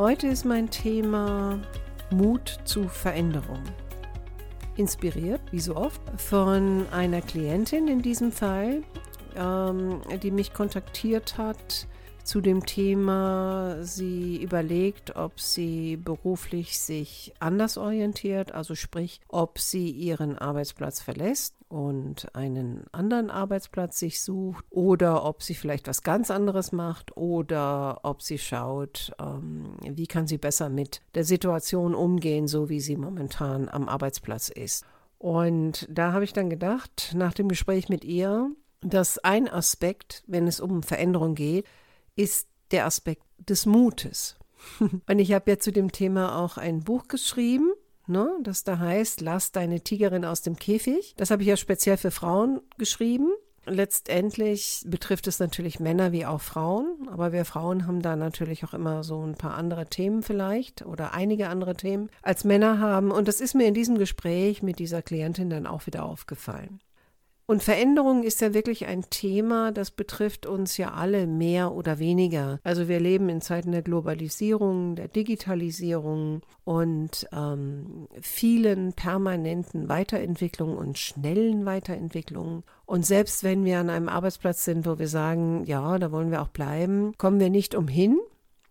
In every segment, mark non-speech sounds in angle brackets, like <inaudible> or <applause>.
Heute ist mein Thema Mut zu Veränderung. Inspiriert, wie so oft, von einer Klientin in diesem Fall, ähm, die mich kontaktiert hat zu dem Thema, sie überlegt, ob sie beruflich sich anders orientiert, also sprich, ob sie ihren Arbeitsplatz verlässt und einen anderen Arbeitsplatz sich sucht oder ob sie vielleicht was ganz anderes macht oder ob sie schaut, ähm, wie kann sie besser mit der Situation umgehen, so wie sie momentan am Arbeitsplatz ist. Und da habe ich dann gedacht, nach dem Gespräch mit ihr, dass ein Aspekt, wenn es um Veränderung geht, ist der Aspekt des Mutes. <laughs> Und ich habe ja zu dem Thema auch ein Buch geschrieben, ne, das da heißt, lass deine Tigerin aus dem Käfig. Das habe ich ja speziell für Frauen geschrieben. Letztendlich betrifft es natürlich Männer wie auch Frauen, aber wir Frauen haben da natürlich auch immer so ein paar andere Themen vielleicht oder einige andere Themen als Männer haben. Und das ist mir in diesem Gespräch mit dieser Klientin dann auch wieder aufgefallen. Und Veränderung ist ja wirklich ein Thema, das betrifft uns ja alle mehr oder weniger. Also wir leben in Zeiten der Globalisierung, der Digitalisierung und ähm, vielen permanenten Weiterentwicklungen und schnellen Weiterentwicklungen. Und selbst wenn wir an einem Arbeitsplatz sind, wo wir sagen, ja, da wollen wir auch bleiben, kommen wir nicht umhin,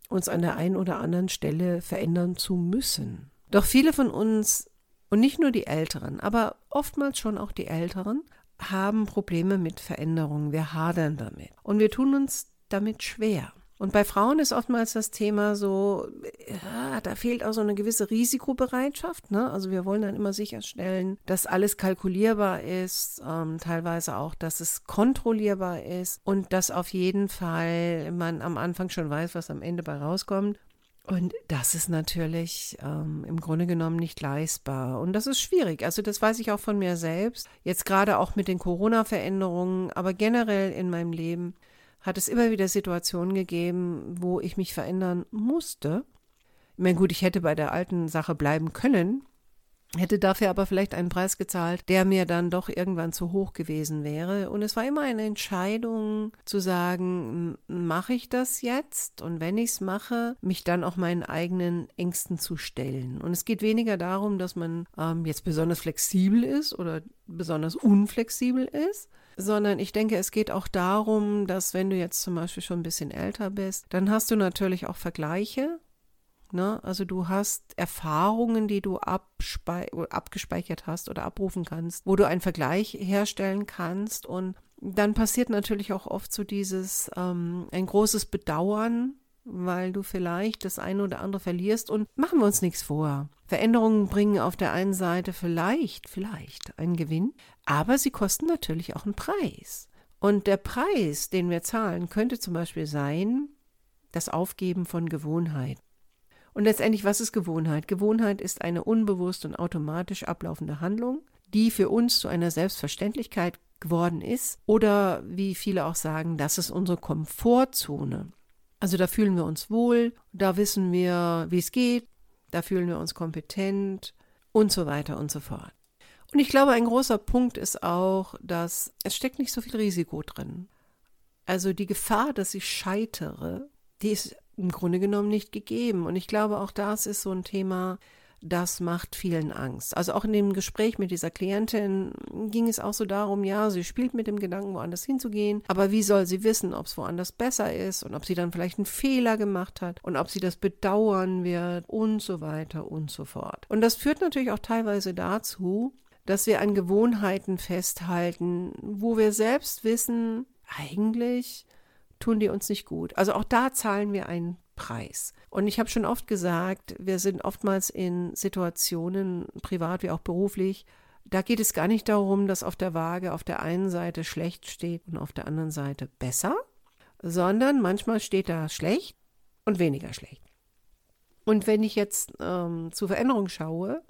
uns an der einen oder anderen Stelle verändern zu müssen. Doch viele von uns und nicht nur die Älteren, aber oftmals schon auch die Älteren, haben Probleme mit Veränderungen, wir hadern damit und wir tun uns damit schwer. Und bei Frauen ist oftmals das Thema so, ja, da fehlt auch so eine gewisse Risikobereitschaft. Ne? Also wir wollen dann immer sicherstellen, dass alles kalkulierbar ist, ähm, teilweise auch, dass es kontrollierbar ist und dass auf jeden Fall man am Anfang schon weiß, was am Ende bei rauskommt. Und das ist natürlich ähm, im Grunde genommen nicht leistbar. Und das ist schwierig. Also das weiß ich auch von mir selbst. Jetzt gerade auch mit den Corona-Veränderungen, aber generell in meinem Leben hat es immer wieder Situationen gegeben, wo ich mich verändern musste. Ich meine, gut, ich hätte bei der alten Sache bleiben können, hätte dafür aber vielleicht einen Preis gezahlt, der mir dann doch irgendwann zu hoch gewesen wäre. Und es war immer eine Entscheidung zu sagen, mache ich das jetzt? Und wenn ich es mache, mich dann auch meinen eigenen Ängsten zu stellen. Und es geht weniger darum, dass man ähm, jetzt besonders flexibel ist oder besonders unflexibel ist, sondern ich denke, es geht auch darum, dass wenn du jetzt zum Beispiel schon ein bisschen älter bist, dann hast du natürlich auch Vergleiche Ne? Also du hast Erfahrungen, die du abgespeichert hast oder abrufen kannst, wo du einen Vergleich herstellen kannst. Und dann passiert natürlich auch oft so dieses ähm, ein großes Bedauern, weil du vielleicht das eine oder andere verlierst. Und machen wir uns nichts vor. Veränderungen bringen auf der einen Seite vielleicht, vielleicht einen Gewinn, aber sie kosten natürlich auch einen Preis. Und der Preis, den wir zahlen, könnte zum Beispiel sein, das Aufgeben von Gewohnheit. Und letztendlich, was ist Gewohnheit? Gewohnheit ist eine unbewusst und automatisch ablaufende Handlung, die für uns zu einer Selbstverständlichkeit geworden ist. Oder wie viele auch sagen, das ist unsere Komfortzone. Also da fühlen wir uns wohl, da wissen wir, wie es geht, da fühlen wir uns kompetent und so weiter und so fort. Und ich glaube, ein großer Punkt ist auch, dass es steckt nicht so viel Risiko drin. Also die Gefahr, dass ich scheitere, die ist im Grunde genommen nicht gegeben. Und ich glaube, auch das ist so ein Thema, das macht vielen Angst. Also auch in dem Gespräch mit dieser Klientin ging es auch so darum, ja, sie spielt mit dem Gedanken, woanders hinzugehen, aber wie soll sie wissen, ob es woanders besser ist und ob sie dann vielleicht einen Fehler gemacht hat und ob sie das bedauern wird und so weiter und so fort. Und das führt natürlich auch teilweise dazu, dass wir an Gewohnheiten festhalten, wo wir selbst wissen, eigentlich tun die uns nicht gut. Also auch da zahlen wir einen Preis. Und ich habe schon oft gesagt, wir sind oftmals in Situationen, privat wie auch beruflich, da geht es gar nicht darum, dass auf der Waage auf der einen Seite schlecht steht und auf der anderen Seite besser, sondern manchmal steht da schlecht und weniger schlecht. Und wenn ich jetzt ähm, zur Veränderung schaue,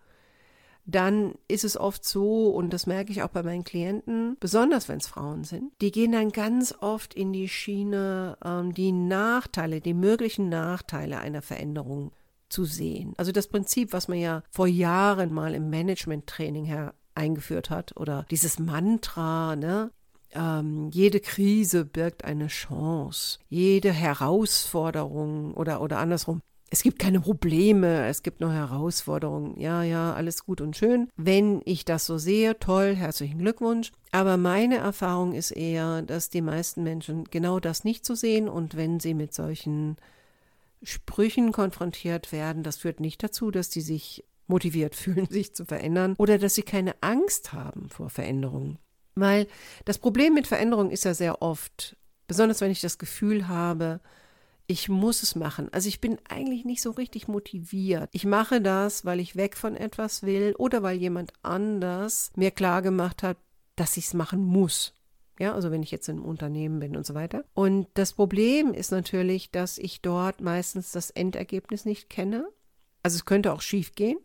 dann ist es oft so, und das merke ich auch bei meinen Klienten, besonders wenn es Frauen sind, die gehen dann ganz oft in die Schiene, ähm, die Nachteile, die möglichen Nachteile einer Veränderung zu sehen. Also das Prinzip, was man ja vor Jahren mal im Management-Training her eingeführt hat, oder dieses Mantra, ne? Ähm, jede Krise birgt eine Chance, jede Herausforderung oder, oder andersrum, es gibt keine Probleme, es gibt nur Herausforderungen. Ja, ja, alles gut und schön. Wenn ich das so sehe, toll, herzlichen Glückwunsch. Aber meine Erfahrung ist eher, dass die meisten Menschen genau das nicht so sehen und wenn sie mit solchen Sprüchen konfrontiert werden, das führt nicht dazu, dass die sich motiviert <laughs> fühlen, sich zu verändern oder dass sie keine Angst haben vor Veränderungen. Weil das Problem mit Veränderung ist ja sehr oft, besonders wenn ich das Gefühl habe, ich muss es machen. Also ich bin eigentlich nicht so richtig motiviert. Ich mache das, weil ich weg von etwas will oder weil jemand anders mir klar gemacht hat, dass ich es machen muss. Ja, also wenn ich jetzt im Unternehmen bin und so weiter. Und das Problem ist natürlich, dass ich dort meistens das Endergebnis nicht kenne. Also es könnte auch schief gehen.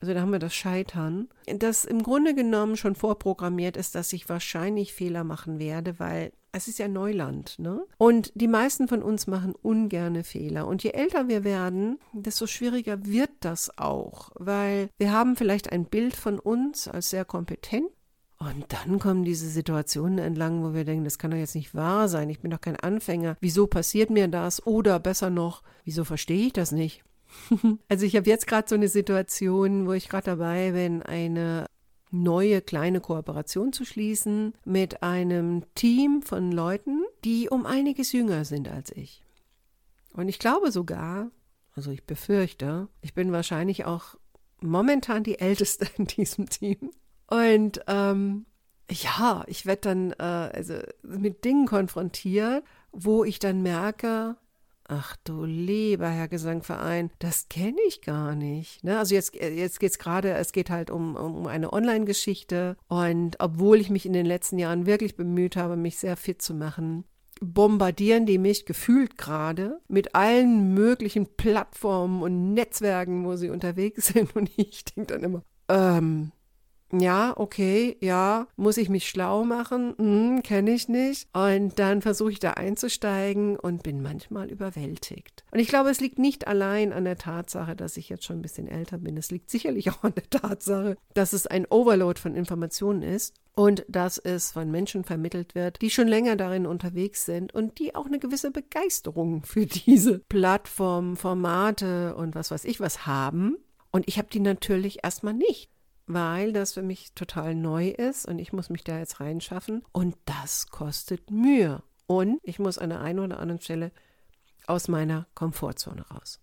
Also da haben wir das Scheitern, das im Grunde genommen schon vorprogrammiert ist, dass ich wahrscheinlich Fehler machen werde, weil es ist ja Neuland, ne? Und die meisten von uns machen ungerne Fehler. Und je älter wir werden, desto schwieriger wird das auch, weil wir haben vielleicht ein Bild von uns als sehr kompetent. Und dann kommen diese Situationen entlang, wo wir denken, das kann doch jetzt nicht wahr sein. Ich bin doch kein Anfänger. Wieso passiert mir das? Oder besser noch, wieso verstehe ich das nicht? <laughs> also ich habe jetzt gerade so eine Situation, wo ich gerade dabei bin, eine neue kleine Kooperation zu schließen mit einem Team von Leuten, die um einiges jünger sind als ich. Und ich glaube sogar, also ich befürchte, ich bin wahrscheinlich auch momentan die Älteste in diesem Team. Und ähm, ja, ich werde dann äh, also mit Dingen konfrontiert, wo ich dann merke, Ach du lieber Herr Gesangverein, das kenne ich gar nicht. Ne? Also jetzt, jetzt geht es gerade, es geht halt um, um eine Online-Geschichte. Und obwohl ich mich in den letzten Jahren wirklich bemüht habe, mich sehr fit zu machen, bombardieren die mich gefühlt gerade mit allen möglichen Plattformen und Netzwerken, wo sie unterwegs <laughs> sind. Und ich denke dann immer, ähm, ja, okay, ja, muss ich mich schlau machen? Hm, Kenne ich nicht. Und dann versuche ich da einzusteigen und bin manchmal überwältigt. Und ich glaube, es liegt nicht allein an der Tatsache, dass ich jetzt schon ein bisschen älter bin. Es liegt sicherlich auch an der Tatsache, dass es ein Overload von Informationen ist und dass es von Menschen vermittelt wird, die schon länger darin unterwegs sind und die auch eine gewisse Begeisterung für diese Plattformen, Formate und was weiß ich was haben. Und ich habe die natürlich erstmal nicht weil das für mich total neu ist und ich muss mich da jetzt reinschaffen und das kostet Mühe. Und ich muss an der einen oder anderen Stelle aus meiner Komfortzone raus.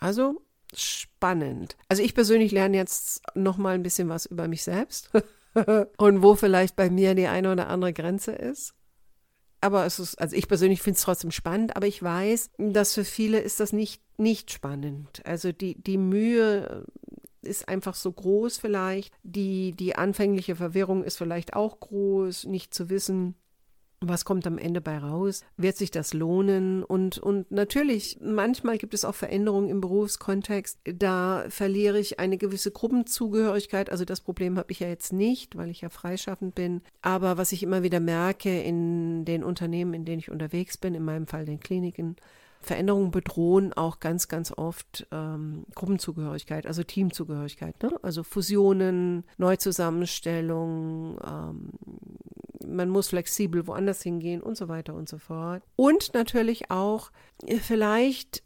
Also spannend. Also ich persönlich lerne jetzt noch mal ein bisschen was über mich selbst <laughs> und wo vielleicht bei mir die eine oder andere Grenze ist. Aber es ist, also ich persönlich finde es trotzdem spannend, aber ich weiß, dass für viele ist das nicht, nicht spannend. Also die, die Mühe, ist einfach so groß vielleicht. Die, die anfängliche Verwirrung ist vielleicht auch groß, nicht zu wissen, was kommt am Ende bei raus? Wird sich das lohnen? Und, und natürlich, manchmal gibt es auch Veränderungen im Berufskontext. Da verliere ich eine gewisse Gruppenzugehörigkeit. Also das Problem habe ich ja jetzt nicht, weil ich ja freischaffend bin. Aber was ich immer wieder merke in den Unternehmen, in denen ich unterwegs bin, in meinem Fall den Kliniken, Veränderungen bedrohen auch ganz, ganz oft ähm, Gruppenzugehörigkeit, also Teamzugehörigkeit. Ne? Also Fusionen, Neuzusammenstellungen, ähm, man muss flexibel woanders hingehen und so weiter und so fort. Und natürlich auch, äh, vielleicht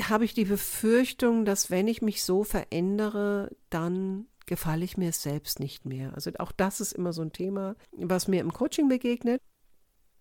habe ich die Befürchtung, dass wenn ich mich so verändere, dann gefalle ich mir selbst nicht mehr. Also auch das ist immer so ein Thema, was mir im Coaching begegnet.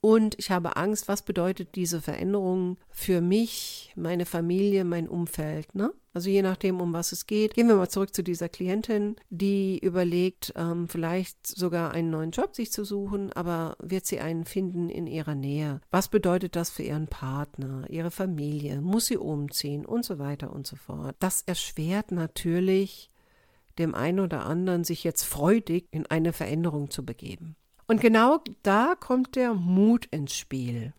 Und ich habe Angst, was bedeutet diese Veränderung für mich, meine Familie, mein Umfeld. Ne? Also je nachdem, um was es geht. Gehen wir mal zurück zu dieser Klientin, die überlegt, ähm, vielleicht sogar einen neuen Job sich zu suchen, aber wird sie einen finden in ihrer Nähe? Was bedeutet das für ihren Partner, ihre Familie? Muss sie umziehen und so weiter und so fort? Das erschwert natürlich dem einen oder anderen, sich jetzt freudig in eine Veränderung zu begeben. Und genau da kommt der Mut ins Spiel.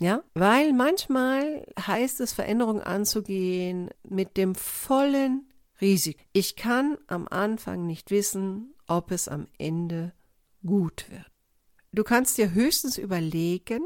Ja, weil manchmal heißt es, Veränderungen anzugehen mit dem vollen Risiko. Ich kann am Anfang nicht wissen, ob es am Ende gut wird. Du kannst dir höchstens überlegen,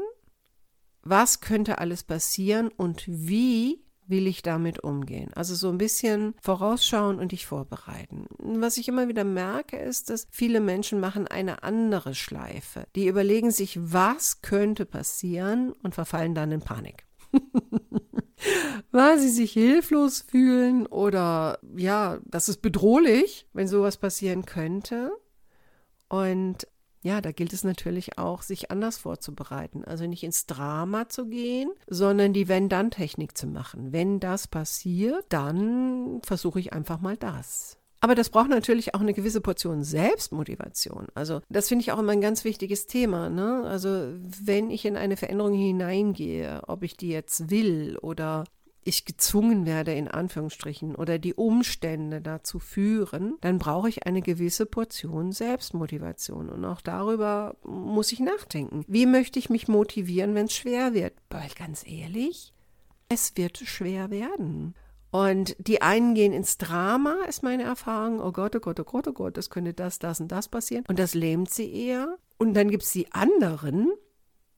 was könnte alles passieren und wie will ich damit umgehen? Also so ein bisschen vorausschauen und dich vorbereiten. Was ich immer wieder merke, ist, dass viele Menschen machen eine andere Schleife. Die überlegen sich, was könnte passieren und verfallen dann in Panik. <laughs> Weil sie sich hilflos fühlen oder ja, das ist bedrohlich, wenn sowas passieren könnte. Und ja, da gilt es natürlich auch, sich anders vorzubereiten. Also nicht ins Drama zu gehen, sondern die Wenn-Dann-Technik zu machen. Wenn das passiert, dann versuche ich einfach mal das. Aber das braucht natürlich auch eine gewisse Portion Selbstmotivation. Also das finde ich auch immer ein ganz wichtiges Thema. Ne? Also wenn ich in eine Veränderung hineingehe, ob ich die jetzt will oder ich gezwungen werde, in Anführungsstrichen, oder die Umstände dazu führen, dann brauche ich eine gewisse Portion Selbstmotivation. Und auch darüber muss ich nachdenken. Wie möchte ich mich motivieren, wenn es schwer wird? Weil ganz ehrlich, es wird schwer werden. Und die einen gehen ins Drama, ist meine Erfahrung. Oh Gott, oh Gott, oh Gott, oh Gott, das könnte das, das und das passieren. Und das lähmt sie eher. Und dann gibt es die anderen,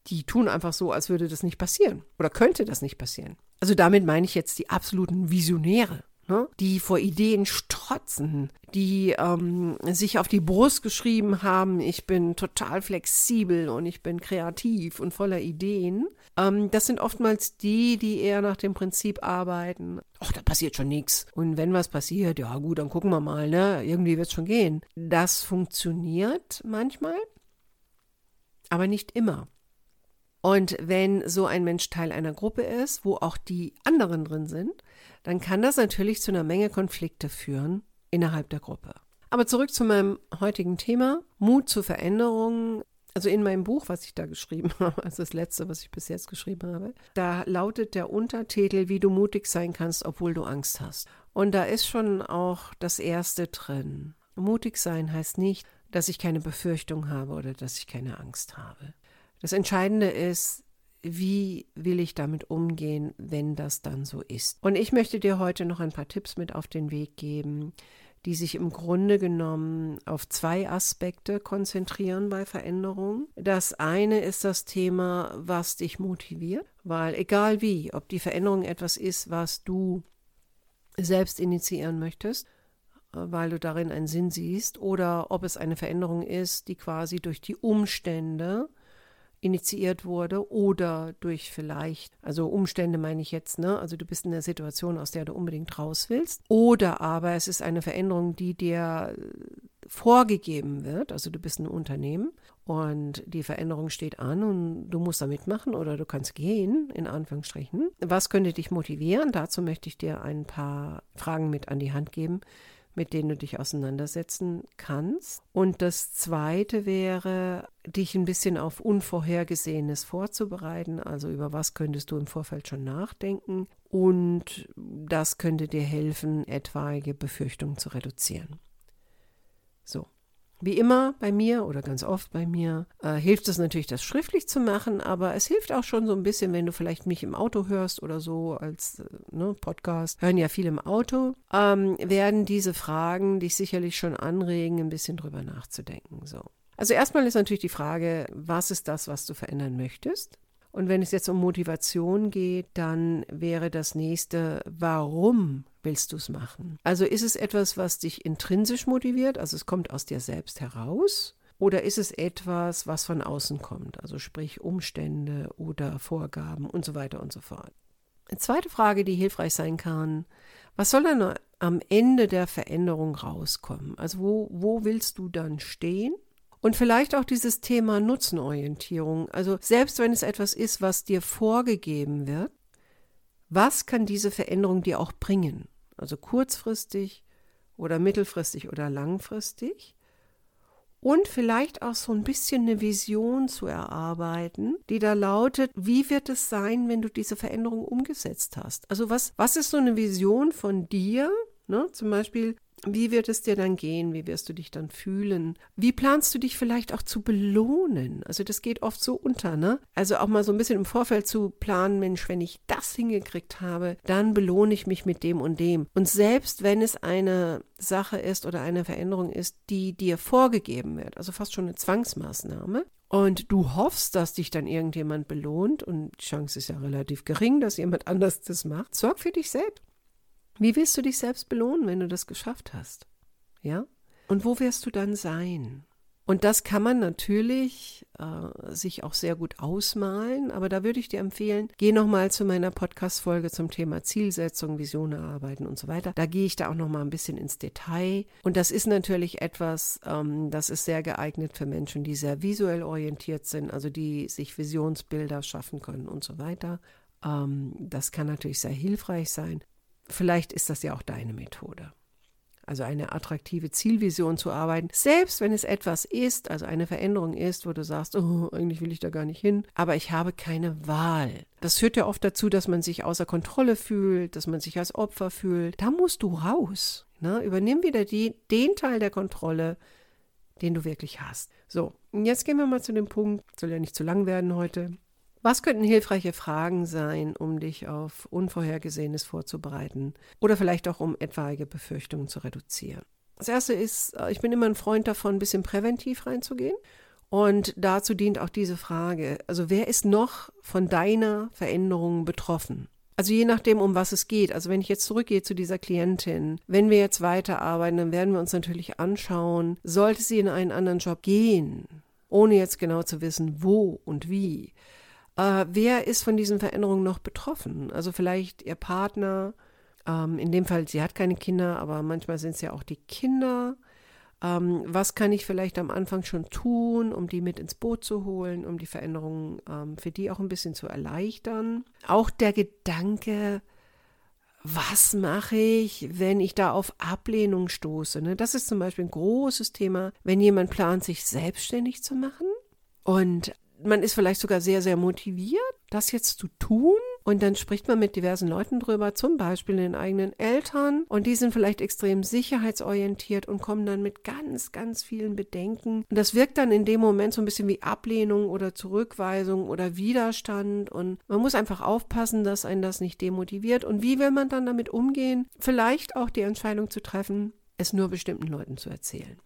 die tun einfach so, als würde das nicht passieren oder könnte das nicht passieren. Also damit meine ich jetzt die absoluten Visionäre, ne? die vor Ideen strotzen, die ähm, sich auf die Brust geschrieben haben, ich bin total flexibel und ich bin kreativ und voller Ideen. Ähm, das sind oftmals die, die eher nach dem Prinzip arbeiten, ach, da passiert schon nichts. Und wenn was passiert, ja gut, dann gucken wir mal, ne? Irgendwie wird es schon gehen. Das funktioniert manchmal, aber nicht immer. Und wenn so ein Mensch Teil einer Gruppe ist, wo auch die anderen drin sind, dann kann das natürlich zu einer Menge Konflikte führen innerhalb der Gruppe. Aber zurück zu meinem heutigen Thema, Mut zur Veränderung. Also in meinem Buch, was ich da geschrieben <laughs> habe, also das letzte, was ich bis jetzt geschrieben habe, da lautet der Untertitel, wie du mutig sein kannst, obwohl du Angst hast. Und da ist schon auch das Erste drin. Mutig sein heißt nicht, dass ich keine Befürchtung habe oder dass ich keine Angst habe. Das Entscheidende ist, wie will ich damit umgehen, wenn das dann so ist. Und ich möchte dir heute noch ein paar Tipps mit auf den Weg geben, die sich im Grunde genommen auf zwei Aspekte konzentrieren bei Veränderungen. Das eine ist das Thema, was dich motiviert, weil egal wie, ob die Veränderung etwas ist, was du selbst initiieren möchtest, weil du darin einen Sinn siehst, oder ob es eine Veränderung ist, die quasi durch die Umstände initiiert wurde oder durch vielleicht, also Umstände meine ich jetzt, ne? Also du bist in der Situation, aus der du unbedingt raus willst. Oder aber es ist eine Veränderung, die dir vorgegeben wird. Also du bist ein Unternehmen und die Veränderung steht an und du musst da mitmachen oder du kannst gehen, in Anführungsstrichen. Was könnte dich motivieren? Dazu möchte ich dir ein paar Fragen mit an die Hand geben, mit denen du dich auseinandersetzen kannst. Und das Zweite wäre, dich ein bisschen auf Unvorhergesehenes vorzubereiten. Also über was könntest du im Vorfeld schon nachdenken. Und das könnte dir helfen, etwaige Befürchtungen zu reduzieren. So. Wie immer bei mir oder ganz oft bei mir äh, hilft es natürlich, das schriftlich zu machen, aber es hilft auch schon so ein bisschen, wenn du vielleicht mich im Auto hörst oder so als äh, ne, Podcast. Hören ja viel im Auto. Ähm, werden diese Fragen dich sicherlich schon anregen, ein bisschen drüber nachzudenken. So. Also erstmal ist natürlich die Frage, was ist das, was du verändern möchtest? Und wenn es jetzt um Motivation geht, dann wäre das nächste, warum willst du es machen? Also ist es etwas, was dich intrinsisch motiviert, also es kommt aus dir selbst heraus? Oder ist es etwas, was von außen kommt, also sprich Umstände oder Vorgaben und so weiter und so fort? Eine zweite Frage, die hilfreich sein kann, was soll dann am Ende der Veränderung rauskommen? Also wo, wo willst du dann stehen? Und vielleicht auch dieses Thema Nutzenorientierung. Also selbst wenn es etwas ist, was dir vorgegeben wird, was kann diese Veränderung dir auch bringen? Also kurzfristig oder mittelfristig oder langfristig. Und vielleicht auch so ein bisschen eine Vision zu erarbeiten, die da lautet, wie wird es sein, wenn du diese Veränderung umgesetzt hast? Also was, was ist so eine Vision von dir? Ne? Zum Beispiel, Wie wird es dir dann gehen? Wie wirst du dich dann fühlen? Wie planst du dich vielleicht auch zu belohnen? Also das geht oft so unter, ne? Also auch mal so ein bisschen im Vorfeld zu planen, Mensch, wenn ich das hingekriegt habe, dann belohne ich mich mit dem und dem. Und selbst wenn es eine Sache ist oder eine Veränderung ist, die dir vorgegeben wird, also fast schon eine Zwangsmaßnahme, und du hoffst, dass dich dann irgendjemand belohnt und die Chance ist ja relativ gering, dass jemand <laughs> anders das macht, sorg für dich selbst. Wie willst du dich selbst belohnen, wenn du das geschafft hast? Ja? Und wo wirst du dann sein? Und das kann man natürlich äh, sich auch sehr gut ausmalen, aber da würde ich dir empfehlen, geh nochmal zu meiner Podcast-Folge zum Thema Zielsetzung, Vision erarbeiten und so weiter. Da gehe ich da auch nochmal ein bisschen ins Detail. Und das ist natürlich etwas, ähm, das ist sehr geeignet für Menschen, die sehr visuell orientiert sind, also die sich Visionsbilder schaffen können und so weiter. Ähm, das kann natürlich sehr hilfreich sein. Vielleicht ist das ja auch deine Methode. Also eine attraktive Zielvision zu arbeiten, selbst wenn es etwas ist, also eine Veränderung ist, wo du sagst, oh, eigentlich will ich da gar nicht hin, aber ich habe keine Wahl. Das führt ja oft dazu, dass man sich außer Kontrolle fühlt, dass man sich als Opfer fühlt. Da musst du raus. Ne? Übernimm wieder die, den Teil der Kontrolle, den du wirklich hast. So, und jetzt gehen wir mal zu dem Punkt, soll ja nicht zu lang werden heute. Was könnten hilfreiche Fragen sein, um dich auf Unvorhergesehenes vorzubereiten oder vielleicht auch um etwaige Befürchtungen zu reduzieren? Das erste ist, äh, ich bin immer ein Freund davon, ein bisschen präventiv reinzugehen. Und dazu dient auch diese Frage. Also wer ist noch von deiner Veränderung betroffen? Also je nachdem, um was es geht. Also wenn ich jetzt zurückgehe zu dieser Klientin, wenn wir jetzt weiterarbeiten, dann werden wir uns natürlich anschauen, sollte sie in einen anderen Job gehen, ohne jetzt genau zu wissen, wo und wie, äh, wer ist von diesen Veränderungen noch betroffen? Also vielleicht ihr Partner, ähm, in dem Fall, sie hat keine Kinder, aber manchmal sind es ja auch die Kinder. Ähm, was kann ich vielleicht am Anfang schon tun, um die mit ins Boot zu holen, um die Veränderungen ähm, für die auch ein bisschen zu erleichtern? Auch der Gedanke, was mache ich, wenn ich da auf Ablehnung stoße? Ne? Das ist zum Beispiel ein großes Thema, wenn jemand plant, sich selbstständig zu machen und man ist vielleicht sogar sehr, sehr motiviert, das jetzt zu tun. Und dann spricht man mit diversen Leuten drüber, zum Beispiel den eigenen Eltern. Und die sind vielleicht extrem sicherheitsorientiert und kommen dann mit ganz, ganz vielen Bedenken. Und das wirkt dann in dem Moment so ein bisschen wie Ablehnung oder Zurückweisung oder Widerstand. Und man muss einfach aufpassen, dass einen das nicht demotiviert. Und wie will man dann damit umgehen? Vielleicht auch die Entscheidung zu treffen, es nur bestimmten Leuten zu erzählen.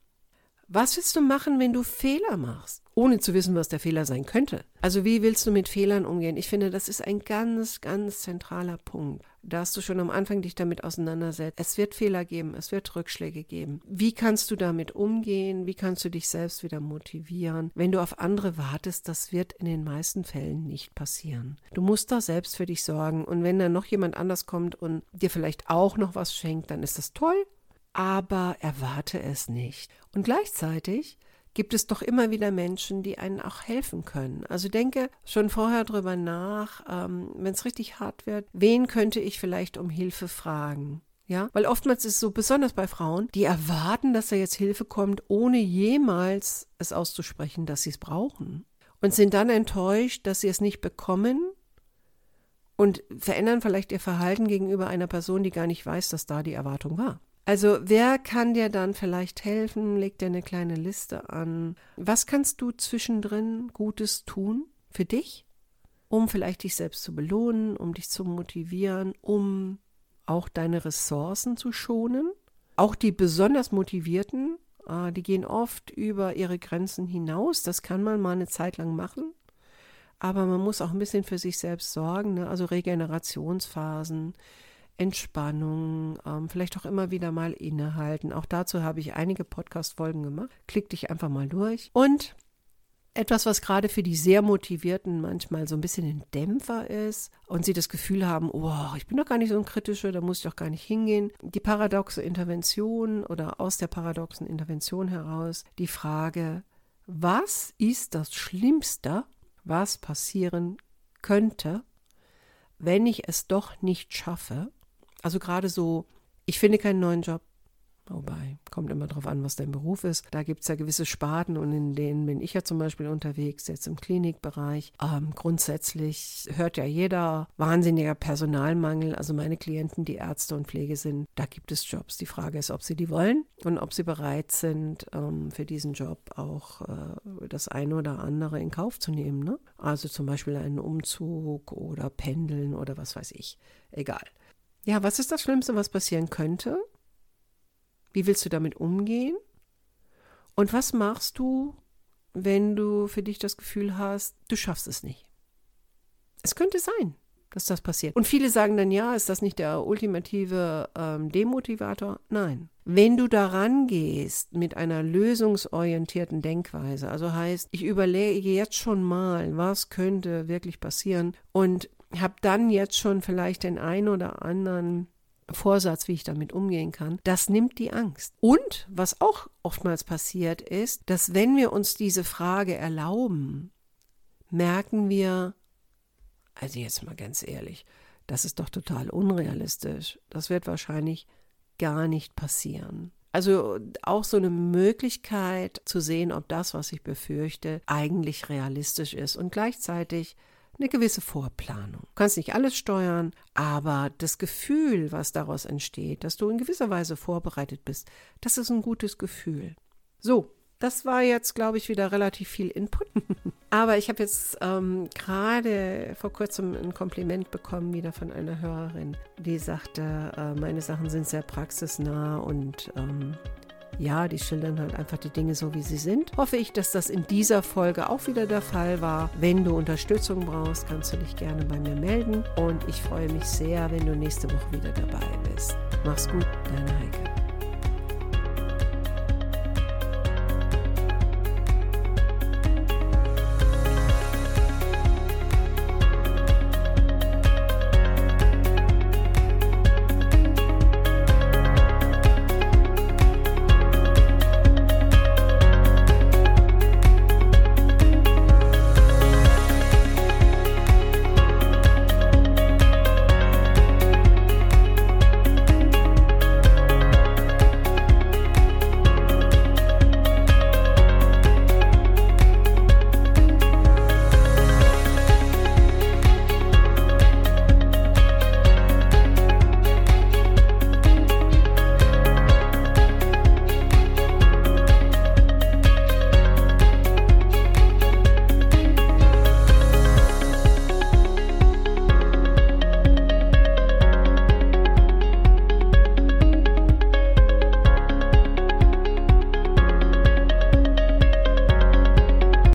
Was willst du machen, wenn du Fehler machst, ohne zu wissen, was der Fehler sein könnte? Also wie willst du mit Fehlern umgehen? Ich finde, das ist ein ganz, ganz zentraler Punkt. Da hast du schon am Anfang dich damit auseinandersetzt. Es wird Fehler geben, es wird Rückschläge geben. Wie kannst du damit umgehen? Wie kannst du dich selbst wieder motivieren? Wenn du auf andere wartest, das wird in den meisten Fällen nicht passieren. Du musst da selbst für dich sorgen. Und wenn dann noch jemand anders kommt und dir vielleicht auch noch was schenkt, dann ist das toll aber erwarte es nicht. Und gleichzeitig gibt es doch immer wieder Menschen, die einen auch helfen können. Also denke schon vorher drüber nach, ähm, wenn es richtig hart wird, wen könnte ich vielleicht um Hilfe fragen? Ja, weil oftmals ist es so, besonders bei Frauen, die erwarten, dass da jetzt Hilfe kommt, ohne jemals es auszusprechen, dass sie es brauchen. Und sind dann enttäuscht, dass sie es nicht bekommen und verändern vielleicht ihr Verhalten gegenüber einer Person, die gar nicht weiß, dass da die Erwartung war. Also wer kann dir dann vielleicht helfen? Leg dir eine kleine Liste an. Was kannst du zwischendrin Gutes tun für dich, um vielleicht dich selbst zu belohnen, um dich zu motivieren, um auch deine Ressourcen zu schonen? Auch die besonders motivierten, äh, die gehen oft über ihre Grenzen hinaus. Das kann man mal eine Zeit lang machen. Aber man muss auch ein bisschen für sich selbst sorgen, ne? also Regenerationsphasen, Entspannung, ähm, vielleicht auch immer wieder mal innehalten. Auch dazu habe ich einige Podcast-Folgen gemacht. Klick dich einfach mal durch. Und etwas, was gerade für die sehr Motivierten manchmal so ein bisschen ein Dämpfer ist und sie das Gefühl haben, oh, ich bin doch gar nicht so ein kritischer, da muss ich doch gar nicht hingehen. Die paradoxe Intervention oder aus der paradoxen Intervention heraus die Frage, was ist das Schlimmste, was passieren könnte, wenn ich es doch nicht schaffe, also gerade so, ich finde keinen neuen Job. Wobei, kommt immer darauf an, was dein Beruf ist. Da gibt es ja gewisse Sparten und in denen bin ich ja zum Beispiel unterwegs, jetzt im Klinikbereich. Ähm, grundsätzlich hört ja jeder wahnsinniger Personalmangel. Also meine Klienten, die Ärzte und Pflege sind, da gibt es Jobs. Die Frage ist, ob sie die wollen und ob sie bereit sind, ähm, für diesen Job auch äh, das eine oder andere in Kauf zu nehmen. Ne? Also zum Beispiel einen Umzug oder Pendeln oder was weiß ich. Egal. Ja, was ist das Schlimmste, was passieren könnte? Wie willst du damit umgehen? Und was machst du, wenn du für dich das Gefühl hast, du schaffst es nicht? Es könnte sein, dass das passiert. Und viele sagen dann, ja, ist das nicht der ultimative ähm, Demotivator? Nein. Wenn du daran gehst mit einer lösungsorientierten Denkweise, also heißt, ich überlege jetzt schon mal, was könnte wirklich passieren und habe dann jetzt schon vielleicht den einen oder anderen Vorsatz, wie ich damit umgehen kann, das nimmt die Angst. Und was auch oftmals passiert ist, dass wenn wir uns diese Frage erlauben, merken wir, also jetzt mal ganz ehrlich, das ist doch total unrealistisch. Das wird wahrscheinlich gar nicht passieren. Also auch so eine Möglichkeit zu sehen, ob das, was ich befürchte, eigentlich realistisch ist und gleichzeitig eine gewisse Vorplanung. Du kannst nicht alles steuern, aber das Gefühl, was daraus entsteht, dass du in gewisser Weise vorbereitet bist, das ist ein gutes Gefühl. So, das war jetzt, glaube ich, wieder relativ viel Input. <laughs> Aber ich habe jetzt ähm, gerade vor kurzem ein Kompliment bekommen, wieder von einer Hörerin, die sagte, äh, meine Sachen sind sehr praxisnah und ähm, ja, die schildern halt einfach die Dinge so, wie sie sind. Hoffe ich, dass das in dieser Folge auch wieder der Fall war. Wenn du Unterstützung brauchst, kannst du dich gerne bei mir melden. Und ich freue mich sehr, wenn du nächste Woche wieder dabei bist. Mach's gut, deine Heike.